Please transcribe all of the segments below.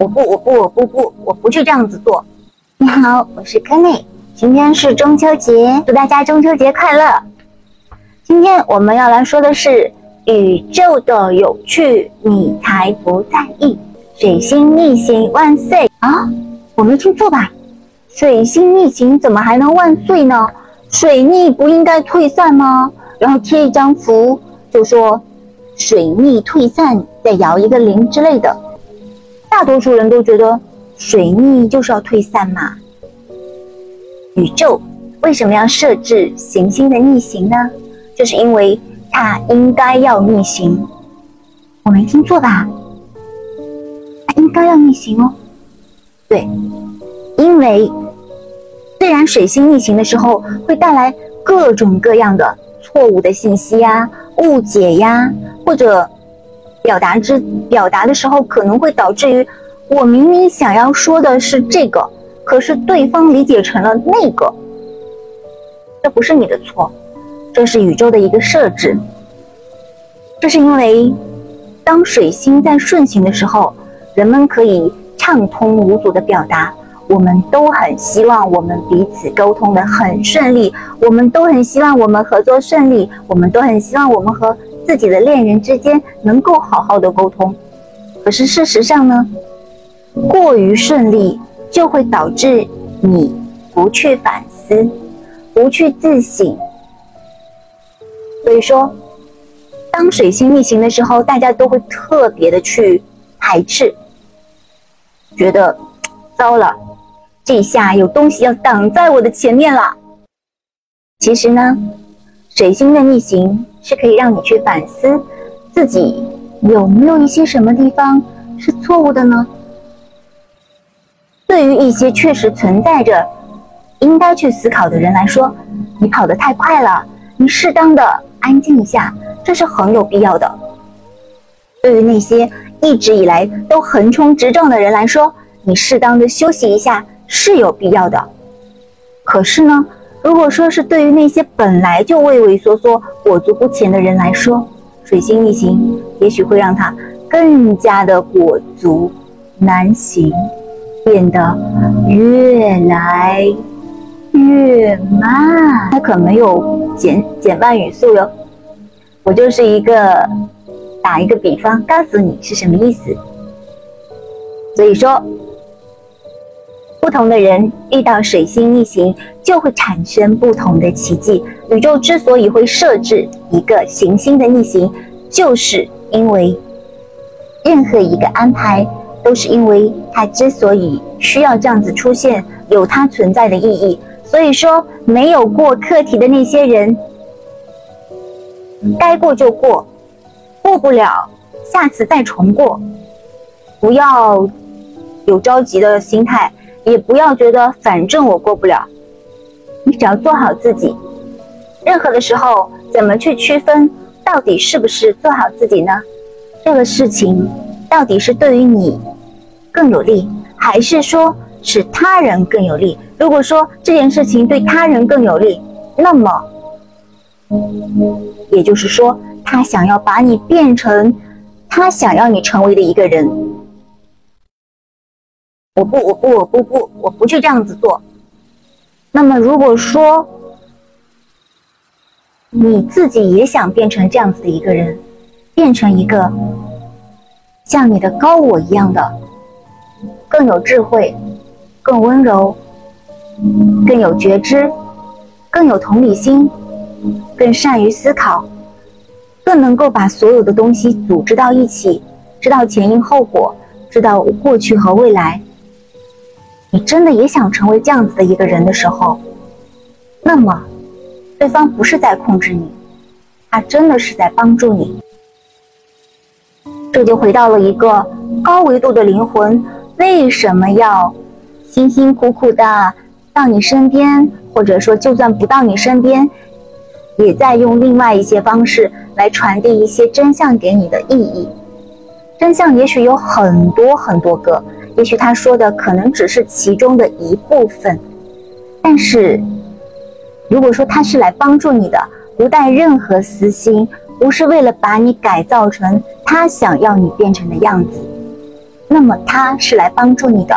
我不，我不，我不不，我不去这样子做。你好，我是柯内，今天是中秋节，祝大家中秋节快乐。今天我们要来说的是宇宙的有趣，你才不在意。水星逆行万岁啊！我没听错吧？水星逆行怎么还能万岁呢？水逆不应该退散吗？然后贴一张符，就说水逆退散，再摇一个铃之类的。大多数人都觉得水逆就是要退散嘛。宇宙为什么要设置行星的逆行呢？就是因为它应该要逆行。我没听错吧？它应该要逆行哦。对，因为虽然水星逆行的时候会带来各种各样的错误的信息呀、误解呀，或者。表达之表达的时候，可能会导致于我明明想要说的是这个，可是对方理解成了那个。这不是你的错，这是宇宙的一个设置。这是因为，当水星在顺行的时候，人们可以畅通无阻的表达，我们都很希望我们彼此沟通的很顺利，我们都很希望我们合作顺利，我们都很希望我们和。自己的恋人之间能够好好的沟通，可是事实上呢，过于顺利就会导致你不去反思，不去自省。所以说，当水星逆行的时候，大家都会特别的去排斥，觉得糟了，这下有东西要挡在我的前面了。其实呢，水星的逆行。是可以让你去反思自己有没有一些什么地方是错误的呢？对于一些确实存在着应该去思考的人来说，你跑得太快了，你适当的安静一下，这是很有必要的。对于那些一直以来都横冲直撞的人来说，你适当的休息一下是有必要的。可是呢？如果说是对于那些本来就畏畏缩缩、裹足不前的人来说，水星逆行也许会让他更加的裹足难行，变得越来越慢。他可没有减减慢语速哟，我就是一个打一个比方，告诉你是什么意思。所以说。不同的人遇到水星逆行，就会产生不同的奇迹。宇宙之所以会设置一个行星的逆行，就是因为任何一个安排都是因为它之所以需要这样子出现，有它存在的意义。所以说，没有过课题的那些人，该过就过，过不了，下次再重过。不要有着急的心态。也不要觉得反正我过不了，你只要做好自己。任何的时候，怎么去区分到底是不是做好自己呢？这个事情到底是对于你更有利，还是说使他人更有利？如果说这件事情对他人更有利，那么也就是说，他想要把你变成他想要你成为的一个人。我不，我不，我不不，我不去这样子做。那么，如果说你自己也想变成这样子的一个人，变成一个像你的高我一样的，更有智慧、更温柔、更有觉知、更有同理心、更善于思考、更能够把所有的东西组织到一起，知道前因后果，知道过去和未来。你真的也想成为这样子的一个人的时候，那么，对方不是在控制你，他真的是在帮助你。这就回到了一个高维度的灵魂为什么要辛辛苦苦的到你身边，或者说就算不到你身边，也在用另外一些方式来传递一些真相给你的意义。真相也许有很多很多个。也许他说的可能只是其中的一部分，但是，如果说他是来帮助你的，不带任何私心，不是为了把你改造成他想要你变成的样子，那么他是来帮助你的。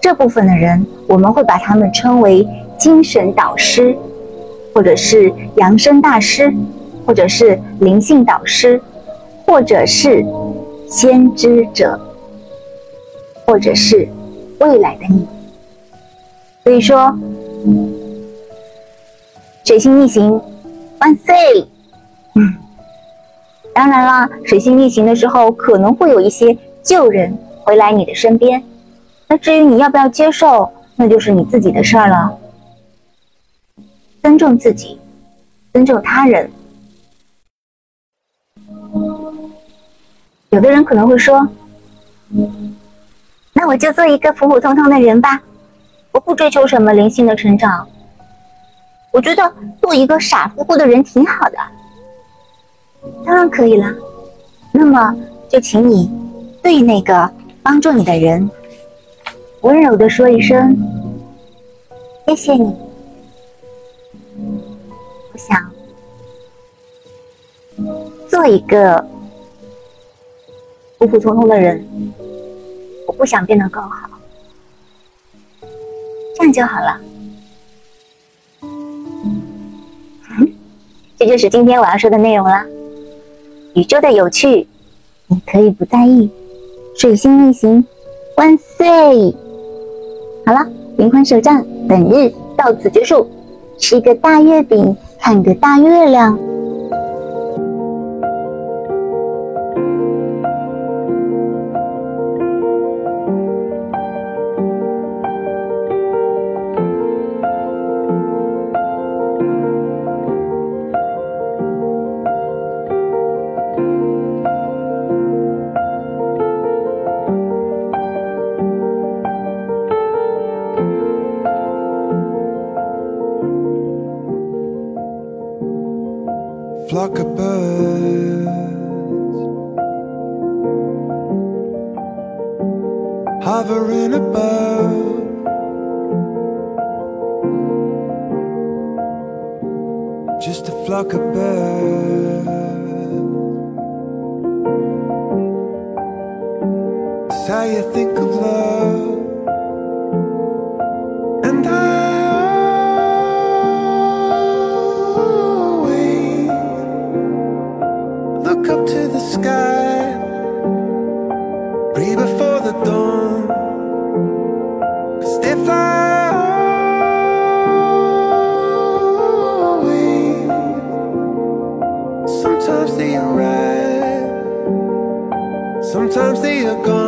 这部分的人，我们会把他们称为精神导师，或者是扬声大师，或者是灵性导师，或者是先知者，或者是未来的你。所以说，水星逆行，万岁！嗯，当然啦，水星逆行的时候，可能会有一些旧人回来你的身边。那至于你要不要接受，那就是你自己的事儿了。尊重自己，尊重他人。有的人可能会说：“那我就做一个普普通通的人吧，我不追求什么灵性的成长。我觉得做一个傻乎乎的人挺好的。”当然可以了。那么就请你对那个帮助你的人。温柔的说一声：“谢谢你。”我想做一个普普通通的人，不想变得更好，这样就好了。嗯这就是今天我要说的内容了。宇宙的有趣，你可以不在意。水星逆行，万岁！好了，灵魂手账本日到此结束。吃个大月饼，看个大月亮。Flock of birds hovering above. Just a flock of birds. It's how you think of love. Sometimes they Sometimes they are gone.